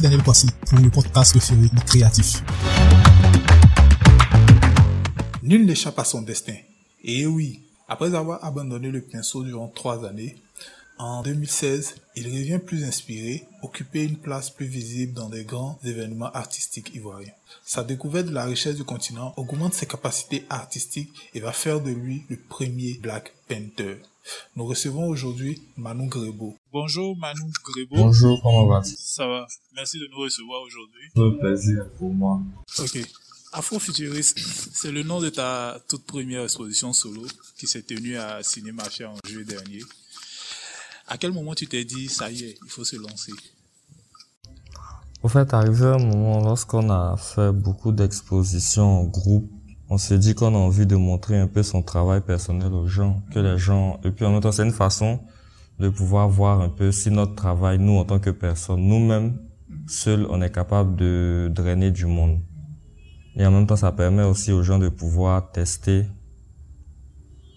Daniel Kwasi pour le podcast préféré créatif. Nul n'échappe à son destin. Et oui, après avoir abandonné le pinceau durant trois années, en 2016, il revient plus inspiré, occuper une place plus visible dans des grands événements artistiques ivoiriens. Sa découverte de la richesse du continent augmente ses capacités artistiques et va faire de lui le premier Black Panther. Nous recevons aujourd'hui Manu Grebo. Bonjour Manu Grebo. Bonjour, comment vas-tu? Ça va. Merci de nous recevoir aujourd'hui. Un plaisir pour moi. Ok. Afrofuturiste, c'est le nom de ta toute première exposition solo qui s'est tenue à Cinémafia en juillet dernier. À quel moment tu t'es dit, ça y est, il faut se lancer? Au fait, arrivé un moment, lorsqu'on a fait beaucoup d'expositions en groupe, on s'est dit qu'on a envie de montrer un peu son travail personnel aux gens, que les gens, et puis en même temps, c'est une façon de pouvoir voir un peu si notre travail, nous en tant que personne, nous-mêmes, seuls, on est capable de drainer du monde. Et en même temps, ça permet aussi aux gens de pouvoir tester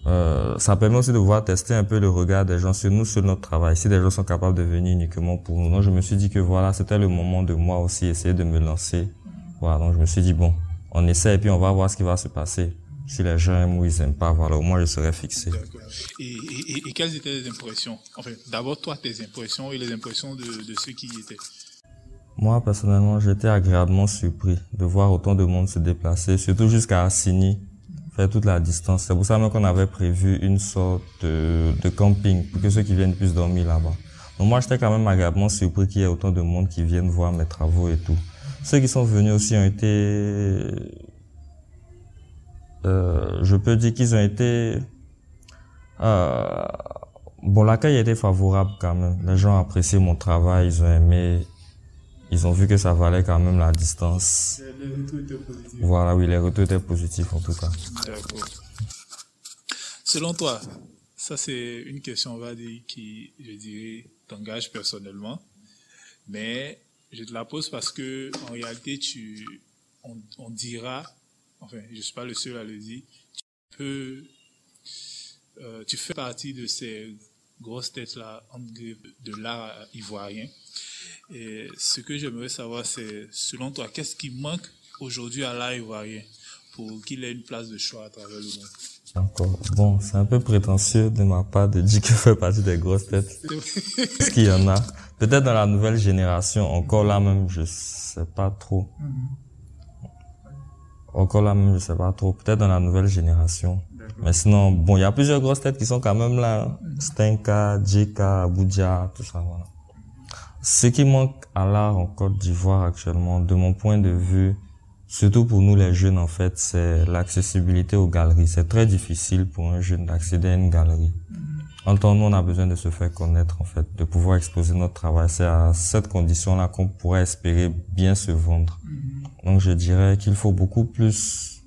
euh, ça permet aussi de pouvoir tester un peu le regard des gens sur nous, sur notre travail. Si des gens sont capables de venir uniquement pour nous. Donc, je me suis dit que voilà, c'était le moment de moi aussi essayer de me lancer. Voilà. Donc, je me suis dit, bon, on essaie et puis on va voir ce qui va se passer. Si les gens aiment ou ils aiment pas, voilà, au moins je serai fixé. Et, et, et, quelles étaient les impressions? Enfin, d'abord toi, tes impressions et les impressions de, de ceux qui y étaient. Moi, personnellement, j'étais agréablement surpris de voir autant de monde se déplacer, surtout jusqu'à Assini faire toute la distance. C'est pour ça même qu'on avait prévu une sorte de, de, camping pour que ceux qui viennent puissent dormir là-bas. Donc moi, j'étais quand même agréablement surpris qu'il y ait autant de monde qui viennent voir mes travaux et tout. Ceux qui sont venus aussi ont été, euh, je peux dire qu'ils ont été, euh, bon, l'accueil était favorable quand même. Les gens appréciaient mon travail, ils ont aimé ils ont vu que ça valait quand même la distance. Les retours étaient positifs. Voilà, oui, les retours étaient positifs en tout cas. D'accord. Selon toi, ça c'est une question, on va dire, qui, je dirais, t'engage personnellement. Mais je te la pose parce que, en réalité, tu, on, on dira, enfin, je ne suis pas le seul à le dire, tu peux, euh, tu fais partie de ces grosses têtes-là, de l'art ivoirien. Et ce que j'aimerais savoir, c'est, selon toi, qu'est-ce qui manque aujourd'hui à l'art ivoirien? Pour qu'il ait une place de choix à travers le monde Encore. Bon, c'est un peu prétentieux de ma part de dire que je fais partie des grosses têtes. Est-ce qu'il y en a Peut-être dans la nouvelle génération, encore là même, je sais pas trop. Encore là même, je sais pas trop. Peut-être dans la nouvelle génération. Mais sinon, bon, il y a plusieurs grosses têtes qui sont quand même là. Stenka, Jika, Abuja, tout ça, voilà. Ce qui manque à l'art en Côte d'Ivoire actuellement, de mon point de vue, surtout pour nous les jeunes en fait, c'est l'accessibilité aux galeries. C'est très difficile pour un jeune d'accéder à une galerie. En temps, nous, on a besoin de se faire connaître en fait, de pouvoir exposer notre travail. C'est à cette condition-là qu'on pourrait espérer bien se vendre. Donc, je dirais qu'il faut beaucoup plus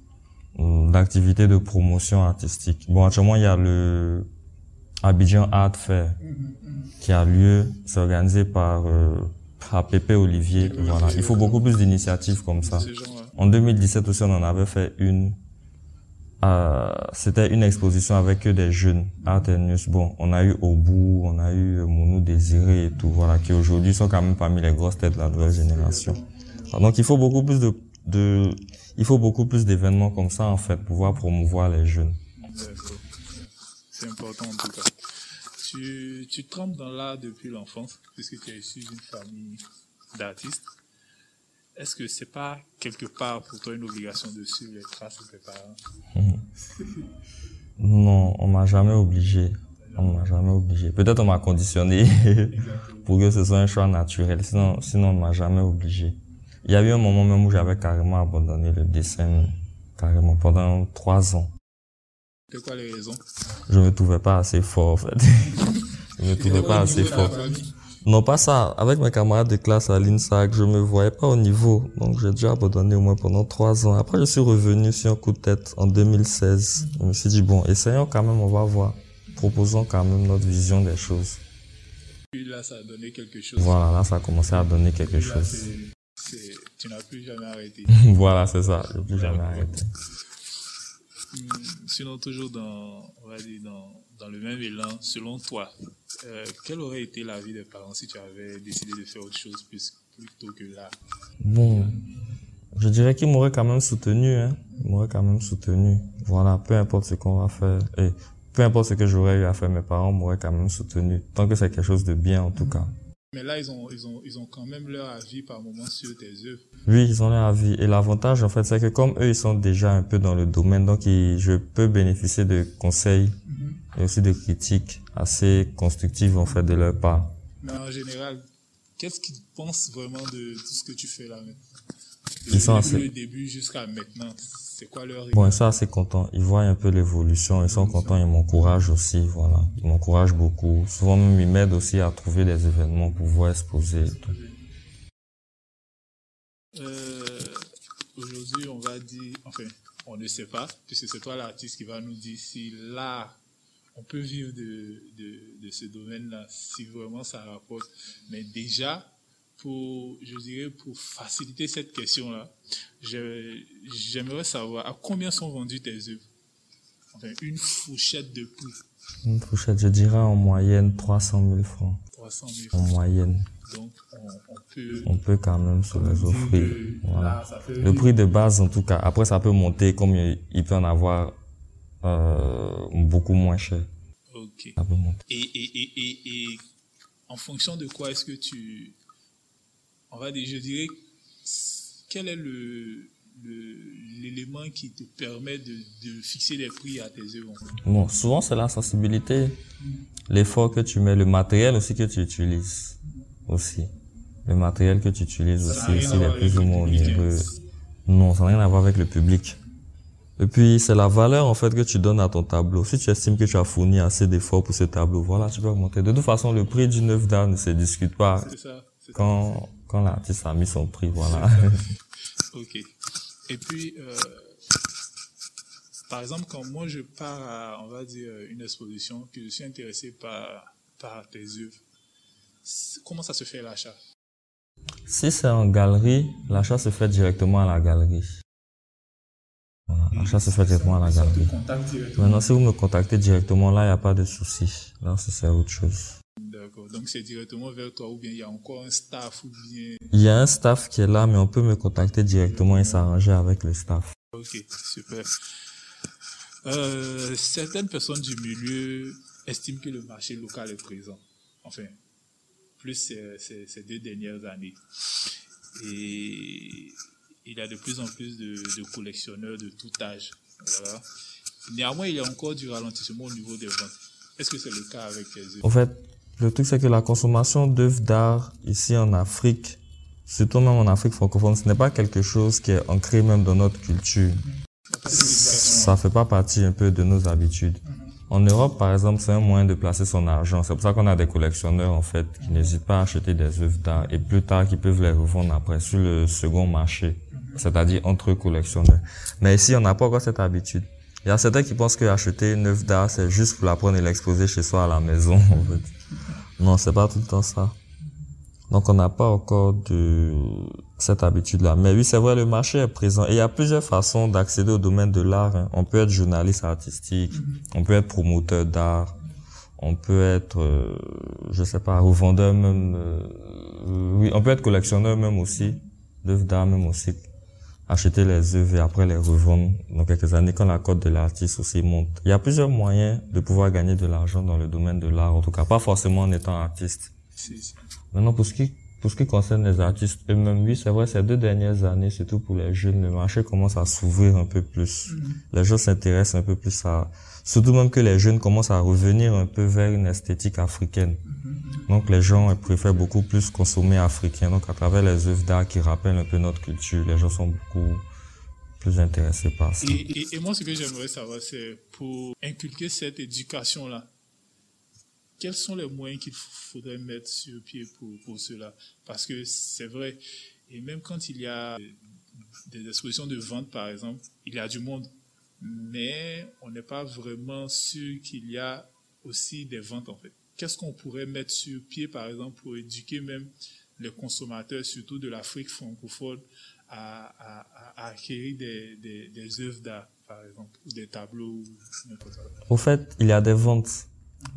d'activités de promotion artistique. Bon, actuellement, il y a le Abidjan Art Fair qui a lieu, c'est organisé par euh, APP Olivier. Voilà. Il faut beaucoup plus d'initiatives comme ça. En 2017 aussi, on en avait fait une. Euh, C'était une exposition avec des jeunes, Art News. Bon, on a eu Obu, on a eu Mounou Désiré et tout, voilà, qui aujourd'hui sont quand même parmi les grosses têtes de la nouvelle génération. Donc, il faut beaucoup plus de, de il faut beaucoup plus d'événements comme ça, en fait, pour pouvoir promouvoir les jeunes. C'est important, en tout cas. Tu, tu trempes dans l'art depuis l'enfance, puisque tu es issu d'une famille d'artistes. Est-ce que c'est pas quelque part pour toi une obligation de suivre les traces de tes parents Non, on m'a jamais obligé. On m'a jamais obligé. Peut-être on m'a conditionné pour que ce soit un choix naturel. Sinon, sinon on m'a jamais obligé. Il y a eu un moment même où j'avais carrément abandonné le dessin, carrément pendant trois ans. C'est quoi les raisons? Je me trouvais pas assez fort en fait. je me trouvais pas assez fort. Non, pas ça. Avec mes camarades de classe à l'INSAC, je me voyais pas au niveau. Donc, j'ai déjà abandonné au moins pendant trois ans. Après, je suis revenu sur un coup de tête en 2016. Je me suis dit, bon, essayons quand même, on va voir. Proposons quand même notre vision des choses. Puis là, ça a donné quelque chose. Voilà, là, ça a commencé à donner quelque Là, chose. tu n'as plus jamais arrêté. voilà, c'est ça. Je n'ai plus jamais arrêté. Hum, Sinon, toujours dans, on va dire dans, dans le même élan, selon toi, euh, quelle aurait été la vie des parents si tu avais décidé de faire autre chose plus plutôt que l'art Bon, je dirais qu'il m'aurait quand même soutenu, hein. Il m'aurait quand même soutenu. Voilà, peu importe ce qu'on va faire. Et peu importe ce que j'aurais eu à faire, mes parents m'auraient quand même soutenu. Tant que c'est quelque chose de bien, en tout cas. Mais là, ils ont, ils ont, ils ont quand même leur avis par moment sur tes œuvres. Oui, ils ont leur avis. Et l'avantage, en fait, c'est que comme eux, ils sont déjà un peu dans le domaine, donc je peux bénéficier de conseils mm-hmm. Et aussi de critiques assez constructives, en fait, de leur part. Mais en général, qu'est-ce qu'ils pensent vraiment de tout ce que tu fais là? Ils sont assez... le début jusqu'à maintenant c'est quoi leur Bon, ils sont assez contents. Ils voient un peu l'évolution. Ils sont contents. Ils m'encouragent aussi. Voilà. Ils m'encouragent beaucoup. Souvent même, ils m'aident aussi à trouver des événements pour pouvoir exposer. Euh, Aujourd'hui, on va dire, enfin, on ne sait pas, puisque c'est toi l'artiste qui va nous dire si là, on peut vivre de, de, de ce domaine-là, si vraiment ça rapporte. Mais déjà, pour, je dirais, pour faciliter cette question-là, j'aimerais savoir à combien sont vendues tes œuvres? Enfin, une fourchette de prix. Une fourchette, je dirais en moyenne 300 000 francs. 300 000 francs. En moyenne. Donc, on, on, peut... On peut quand même se les offrir. Voilà. Le prix de base, en tout cas. Après, ça peut monter comme il peut en avoir euh, beaucoup moins cher. Ok. Et, et, et, et en fonction de quoi est-ce que tu on va dire, je dirais, quel est le, l'élément qui te permet de, de, fixer les prix à tes œuvres? Bon, souvent c'est la sensibilité, l'effort que tu mets, le matériel aussi que tu utilises aussi. Le matériel que tu utilises aussi, s'il est plus ou moins onéreux. Non, ça n'a rien à voir avec le public. Et puis, c'est la valeur, en fait, que tu donnes à ton tableau. Si tu estimes que tu as fourni assez d'efforts pour ce tableau, voilà, tu peux augmenter. De toute façon, le prix d'une œuvre d'art ne se discute pas. Ça, quand, quand l'artiste a mis son prix, voilà. ok. Et puis, euh, par exemple, quand moi je pars à, on va dire, une exposition, que je suis intéressé par, par tes œuvres, comment ça se fait l'achat? Si c'est en galerie, l'achat se fait directement à la galerie. L'achat se fait directement à la galerie. Maintenant, si vous me contactez directement, là, il n'y a pas de souci. Là, c'est autre chose. D'accord. Donc c'est directement vers toi ou bien il y a encore un staff ou bien... Il y a un staff qui est là, mais on peut me contacter directement et s'arranger avec le staff. Ok, super. Euh, certaines personnes du milieu estiment que le marché local est présent. Enfin, plus ces, ces, deux dernières années. Et il y a de plus en plus de, collectionneurs de tout âge. Néanmoins, il y a encore du ralentissement au niveau des ventes. Est-ce que c'est le cas avec les En fait, le truc, c'est que la consommation d'œuvres d'art ici en Afrique, surtout même en Afrique francophone, ce n'est pas quelque chose qui est ancré même dans notre culture. Ça fait pas partie un peu de nos habitudes. En Europe, par exemple, c'est un moyen de placer son argent. C'est pour ça qu'on a des collectionneurs, en fait, qui n'hésitent pas à acheter des œuvres d'art et plus tard, qui peuvent les revendre après sur le second marché. C'est-à-dire entre collectionneurs. Mais ici, on n'a pas encore cette habitude. Il y a certains qui pensent que acheter une œuvre d'art, c'est juste pour la prendre et l'exposer chez soi à la maison, en fait. Non, c'est pas tout le temps ça. Donc, on n'a pas encore de cette habitude-là. Mais oui, c'est vrai, le marché est présent. Et il y a plusieurs façons d'accéder au domaine de l'art. Hein. On peut être journaliste artistique, mhm. on peut être promoteur d'art, on peut être, euh, je sais pas, revendeur même. Euh, oui, on peut être collectionneur même aussi, d'œuvres d'art même aussi. Acheter les œuvres et après les revendre dans quelques années quand la cote de l'artiste aussi monte. Il y a plusieurs moyens de pouvoir gagner de l'argent dans le domaine de l'art, en tout cas pas forcément en étant artiste. Maintenant, pour ce qui pour ce qui concerne les artistes eux-mêmes, oui, c'est vrai, ces deux dernières années, surtout pour les jeunes, le marché commence à s'ouvrir un peu plus. Mm-hmm. Les gens s'intéressent un peu plus à, surtout même que les jeunes commencent à revenir un peu vers une esthétique africaine. Donc les gens préfèrent beaucoup plus consommer africain. Donc à travers les œuvres d'art qui rappellent un peu notre culture, les gens sont beaucoup plus intéressés par ça. Et, et moi, ce que j'aimerais savoir, c'est pour inculquer cette éducation-là, quels sont les moyens qu'il faudrait mettre sur pied pour, pour cela? Parce que c'est vrai, et même quand il y a des expositions de vente, par exemple, il y a du monde, mais on n'est pas vraiment sûr qu'il y a aussi des ventes, en fait. Qu'est-ce qu'on pourrait mettre sur pied, par exemple, pour éduquer même les consommateurs, surtout de l'Afrique francophone, à, à, acquérir des, des, œuvres d'art, par exemple, ou des tableaux, Au fait, il y a des ventes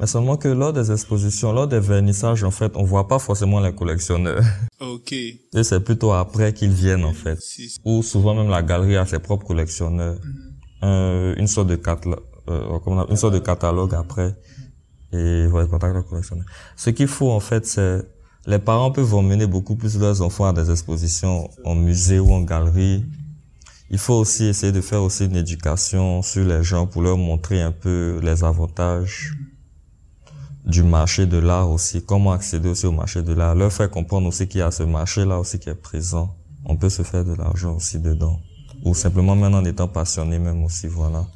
Mais seulement que lors des expositions, lors des vernissages, en fait, on voit pas forcément les collectionneurs. Ok. Et c'est plutôt après qu'ils viennent, en fait. Si- Ou souvent même la galerie a ses propres collectionneurs. Euh, une sorte de catalogue, euh, une sorte de catalogue après. Et. Ce qu'il faut, en fait, c'est, les parents peuvent emmener beaucoup plus leurs enfants à des expositions en musée ou en galerie. Il faut aussi essayer de faire aussi une éducation sur les gens pour leur montrer un peu les avantages du marché de l'art aussi, comment accéder aussi au marché de l'art, leur faire comprendre aussi qu'il y a ce marché-là aussi qui est présent. On peut se faire de l'argent aussi dedans. Ou simplement même en étant passionné même aussi, voilà.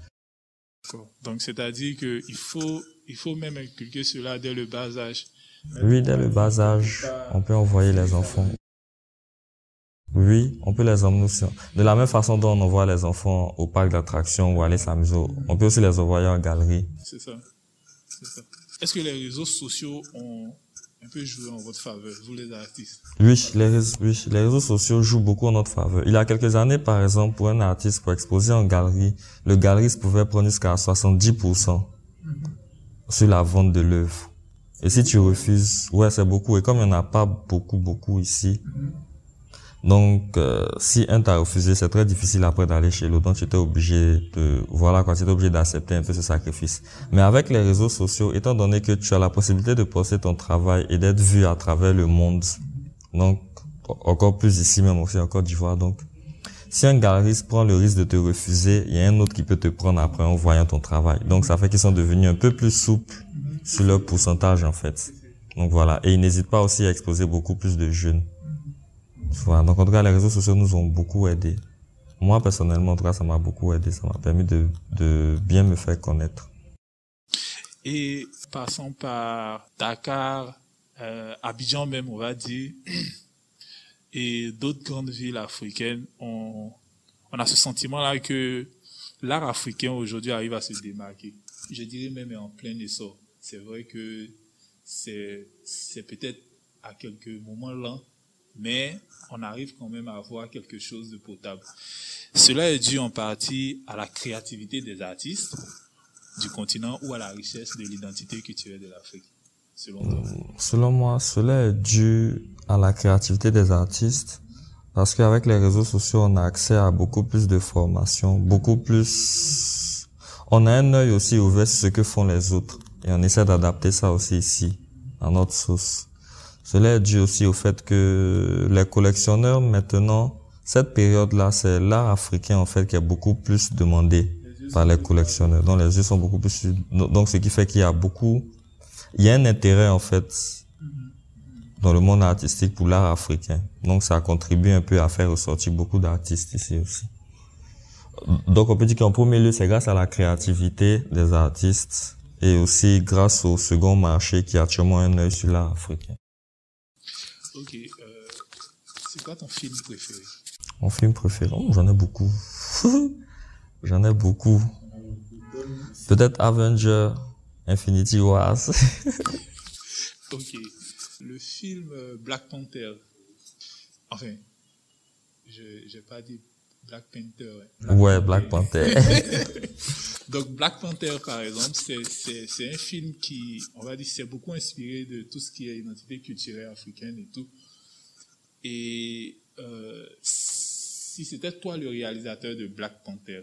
Donc, c'est-à-dire que il faut, il faut même inculquer cela dès le bas âge. Oui, dès le bas âge, on peut envoyer les enfants. Oui, on peut les emmener aussi. De la même façon dont on envoie les enfants au parc d'attractions ou aller s'amuser, on peut aussi les envoyer en galerie. C'est ça. C'est ça. Est-ce que les réseaux sociaux ont un peu joué en votre faveur, vous les artistes oui, les réseaux sociaux jouent beaucoup en notre faveur. Il y a quelques années, par exemple, pour un artiste, pour exposer en galerie, le galeriste pouvait prendre jusqu'à 70% sur la vente de l'œuvre. Et si tu refuses, ouais, c'est beaucoup. Et comme il n'y en a pas beaucoup, beaucoup ici, donc, euh, si un t'a refusé, c'est très difficile après d'aller chez l'autre. Donc, tu étais obligé de, voilà, quoi, tu étais obligé d'accepter un peu ce sacrifice. Mais avec les réseaux sociaux, étant donné que tu as la possibilité de poster ton travail et d'être vu à travers le monde, donc, encore plus ici même aussi en Côte d'Ivoire, donc, si un galeriste prend le risque de te refuser, il y a un autre qui peut te prendre après en voyant ton travail. Donc, ça fait qu'ils sont devenus un peu plus souples sur leur pourcentage, en fait. Donc, voilà. Et ils n'hésitent pas aussi à exposer beaucoup plus de jeunes. Voilà. Donc, en tout cas, les réseaux sociaux nous ont beaucoup aidés. Moi, personnellement, en tout cas, ça m'a beaucoup aidé. Ça m'a permis de, de bien me faire connaître. Et passons par Dakar, euh, Abidjan même, on va dire, et d'autres grandes villes africaines, on, on a ce sentiment-là que l'art africain aujourd'hui arrive à se démarquer. Je dirais même en plein essor. C'est vrai que c'est, peut-être à quelques moments lent, mais on arrive quand même à avoir quelque chose de potable. Cela est dû en partie à la créativité des artistes, du continent ou à la richesse de l'identité culturelle de l'Afrique, selon toi Selon moi, cela est dû à la créativité des artistes parce qu'avec les réseaux sociaux, on a accès à beaucoup plus de formations, beaucoup plus... On a un œil aussi ouvert sur ce que font les autres et on essaie d'adapter ça aussi ici, à notre sauce. Cela est dû aussi au fait que les collectionneurs maintenant, cette période-là, c'est l'art africain en fait qui est beaucoup plus demandé par les collectionneurs. Donc les yeux sont beaucoup plus... Donc ce qui fait qu'il y a beaucoup il y a un intérêt en fait dans le monde artistique pour l'art africain. Donc ça contribue un peu à faire ressortir beaucoup d'artistes ici aussi. Donc on peut dire qu'en premier lieu, c'est grâce à la créativité des artistes et aussi grâce au second marché qui a actuellement un œil sur l'art africain. Ok. Euh, c'est quoi ton film préféré? Mon film préféré, oh, j'en ai beaucoup. j'en ai beaucoup. Peut-être Avenger, Infinity Wars. Ok. Le film euh, Black Panther. Enfin, je n'ai pas dit Black Panther. ouais. ouais, Black Panther. Donc Black Panther, par exemple, c'est- c'est c'est un film qui, on va dire, c'est beaucoup inspiré de tout ce qui est identité culturelle africaine et tout. Et euh, si c'était toi le réalisateur de Black Panther,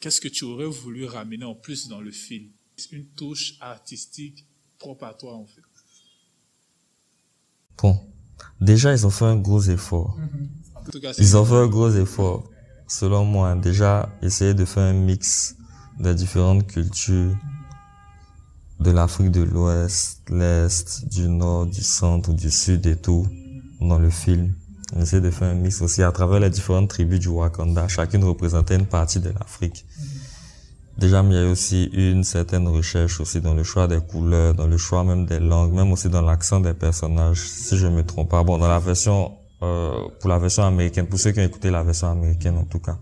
qu'est-ce que tu aurais voulu ramener en plus dans le film? Une touche artistique propre à toi, en fait. Bon, déjà ils ont fait un gros effort. Cas, Ils ont fait un gros effort, selon moi. Déjà, essayer de faire un mix des différentes cultures de l'Afrique de l'Ouest, l'Est, du Nord, du Centre, du Sud et tout dans le film. On essaie de faire un mix aussi à travers les différentes tribus du Wakanda. Chacune représentait une partie de l'Afrique. Déjà, il y a aussi une certaine recherche aussi dans le choix des couleurs, dans le choix même des langues, même aussi dans l'accent des personnages, si je me trompe pas. Bon, dans la version, euh, pour la version américaine, pour ceux qui ont écouté la version américaine en tout cas.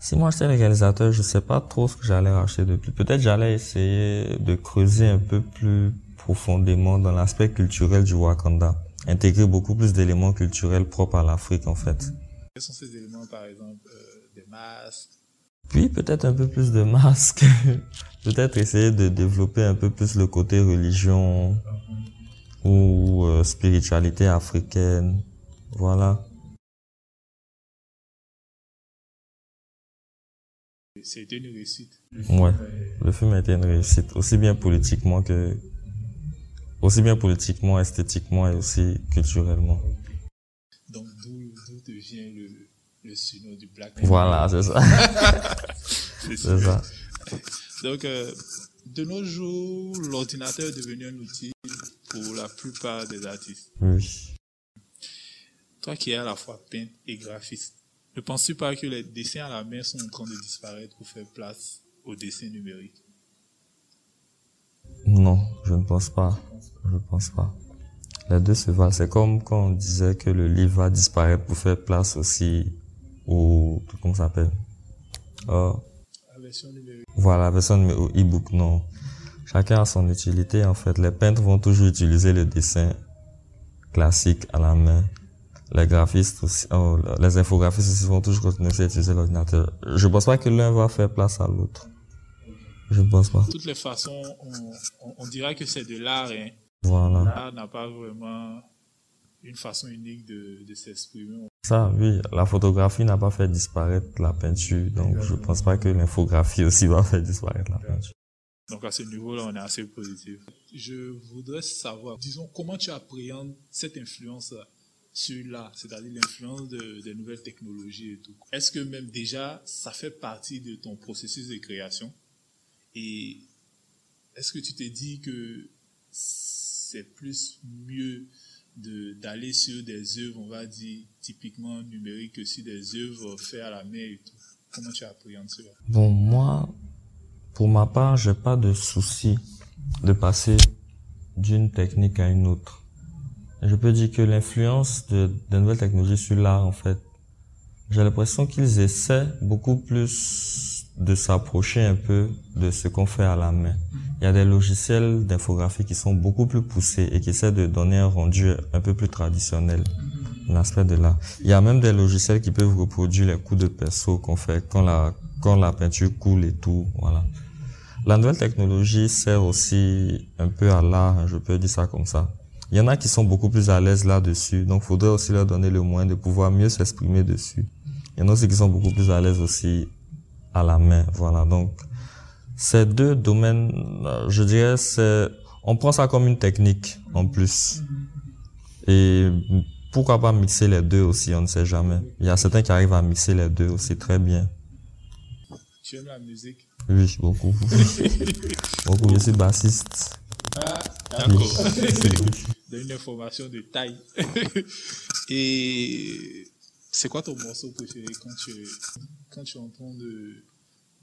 Si moi j'étais réalisateur, je sais pas trop ce que j'allais racheter de plus. Peut-être j'allais essayer de creuser un peu plus profondément dans l'aspect culturel du Wakanda. Intégrer beaucoup plus d'éléments culturels propres à l'Afrique en fait. Quels sont ces éléments, par exemple, euh, des masques? Puis peut-être un peu plus de masques. peut-être essayer de développer un peu plus le côté religion ou euh, spiritualité africaine. Voilà. C'était une réussite. Ouais, le film a été une réussite, aussi bien politiquement que, aussi bien politiquement, esthétiquement et aussi culturellement. Donc d'où devient le, le surnom du Black Voilà, c'est ça. c'est ça. Donc, euh, de nos jours, l'ordinateur est devenu un outil pour la plupart des artistes. Oui. Toi qui es à la fois peintre et graphiste, ne penses-tu pas que les dessins à la main sont en train de disparaître pour faire place aux dessins numériques Non, je ne pense pas. Je ne pense pas. Les deux se valent. C'est comme quand on disait que le livre va disparaître pour faire place aussi au... Comment ça s'appelle? Euh, La version numérique. Voilà, la version numérique, au e-book, non. Chacun a son utilité, en fait. Les peintres vont toujours utiliser le dessin classique à la main les graphistes aussi, oh, les infographistes aussi vont toujours continuer à utiliser l'ordinateur. Je pense pas que l'un va faire place à l'autre. Je ne pense pas. De toutes les façons, on, on, dira que c'est de l'art. Hein. Voilà. L'art n'a pas vraiment une façon unique de, de s'exprimer. Ça, oui. La photographie n'a pas fait disparaître la peinture. Donc, je pense pas que l'infographie aussi va faire disparaître la peinture. Donc, à ce niveau-là, on est assez positif. Je voudrais savoir, disons, comment tu appréhendes cette influence-là sur c'est-à-dire l'influence des nouvelles technologies et tout. Est-ce que même déjà, ça fait partie de ton processus de création? Et est-ce que tu te dis que c'est plus mieux d'aller sur des œuvres, on va dire, typiquement numériques que sur des œuvres faites à la main et tout? Comment tu appréhendes cela? Bon, moi, pour ma part, j'ai pas de souci de passer d'une technique à une autre je peux dire que l'influence de, de nouvelles technologies sur l'art, en fait, j'ai l'impression qu'ils essaient beaucoup plus de s'approcher un peu de ce qu'on fait à la main. Il y a des logiciels d'infographie qui sont beaucoup plus poussés et qui essaient de donner un rendu un peu plus traditionnel, l'aspect de l'art. Il y a même des logiciels qui peuvent reproduire les coups de pinceau qu'on fait quand la, quand la peinture coule et tout, voilà. La nouvelle technologie sert aussi un peu à l'art, je peux dire ça comme ça. Il y en a qui sont beaucoup plus à l'aise là-dessus, donc faudrait aussi leur donner le moyen de pouvoir mieux s'exprimer dessus. Il y en a aussi qui sont beaucoup plus à l'aise aussi à la main, voilà. Donc, ces deux domaines, euh, je dirais, c'est, on prend ça comme une technique en plus. Et pourquoi pas mixer les deux aussi, on ne sait jamais. Il y a certains qui arrivent à mixer les deux aussi très bien. Tu aimes la musique? Oui, beaucoup. beaucoup, je suis bassiste. Ah, d'accord. une information de taille. Et c'est quoi ton morceau préféré quand tu, quand tu es en train de,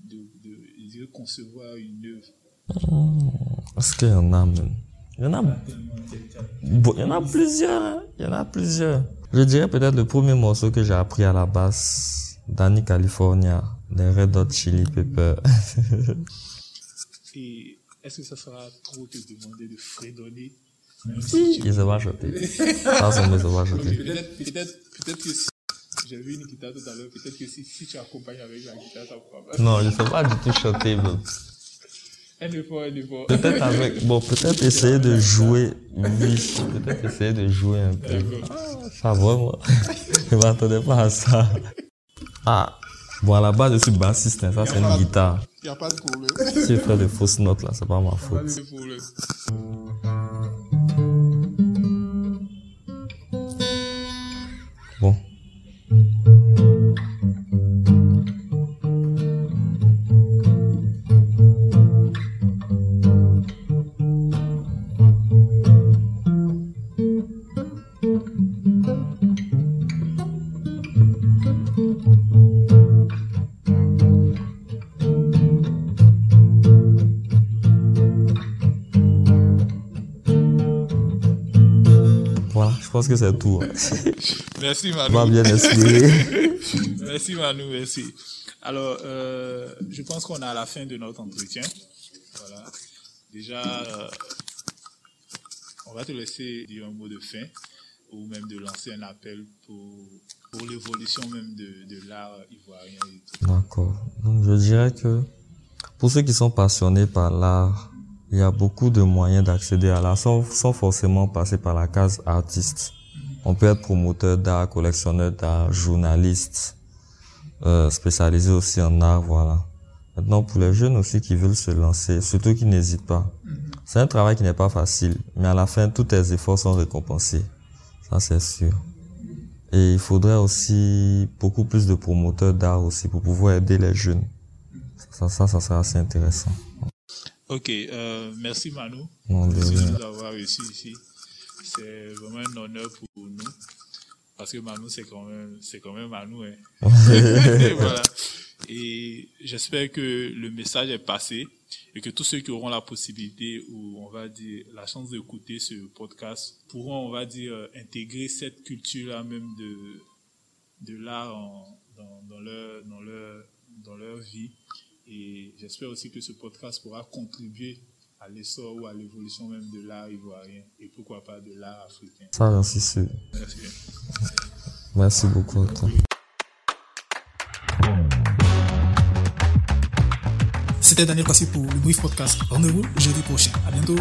de, concevoir une œuvre? Est-ce qu'il y en a même il y en a, bon, il y en a plusieurs. Hein. Il y en a plusieurs. Je dirais peut-être le premier morceau que j'ai appris à la basse, Danny California, des Red Hot Chili Pepper. Et est-ce que ça sera trop te demander de fredonner si, il se va jeter. Ça, son se va jeter. Peut-être, peut-être, peut-être que si, j'ai vu une guitare tout à l'heure, peut-être que si, si tu accompagnes avec la guitare, ça pourra pas. Non, je ne sais pas du tout chanter, bro. Un effort, un effort. Peut-être avec, bon, peut-être essayer de jouer, oui, peut-être essayer de jouer un peu. Ah, ça va, moi. je ne m'attendais pas à ça. Ah, bon, à la base, je suis bassiste, hein, ça c'est une guitare. Il n'y a pas de problème. Si je fais des fausses notes, là, c'est pas ma faute. Pense que c'est tout. merci Manu. Va bien merci Manu, merci. Alors, euh, je pense qu'on est à la fin de notre entretien. Voilà. Déjà, euh, on va te laisser dire un mot de fin. ou même de lancer un appel pour, pour l'évolution même de, de l'art ivoirien. D'accord. Donc je dirais que pour ceux qui sont passionnés par l'art, il y a beaucoup de moyens d'accéder à l'art sans, sans forcément passer par la case artiste. On peut être promoteur d'art, collectionneur d'art, journaliste, euh, spécialisé aussi en art, voilà. Maintenant, pour les jeunes aussi qui veulent se lancer, surtout qui n'hésitent pas, c'est un travail qui n'est pas facile, mais à la fin, tous tes efforts sont récompensés. Ça, c'est sûr. Et il faudrait aussi beaucoup plus de promoteurs d'art aussi pour pouvoir aider les jeunes. Ça, ça, ça sera assez intéressant. Ok, euh, merci Manu. Merci de nous avoir reçus ici. C'est vraiment un honneur pour nous. Parce que Manu, c'est quand même, c'est quand même Manu, hein. voilà. Et j'espère que le message est passé et que tous ceux qui auront la possibilité ou on va dire la chance d'écouter ce podcast pourront, on va dire, euh, intégrer cette culture-là même de, de l'art dans, dans leur, dans leur, dans leur vie. Et j'espère aussi que ce podcast pourra contribuer à l'essor ou à l'évolution même de l'art ivoirien et pourquoi pas de l'art africain. Ça, sûr. Merci. Merci beaucoup toi. C'était Daniel Kwasi pour le Brief Podcast. Rendez-vous jeudi prochain. À bientôt.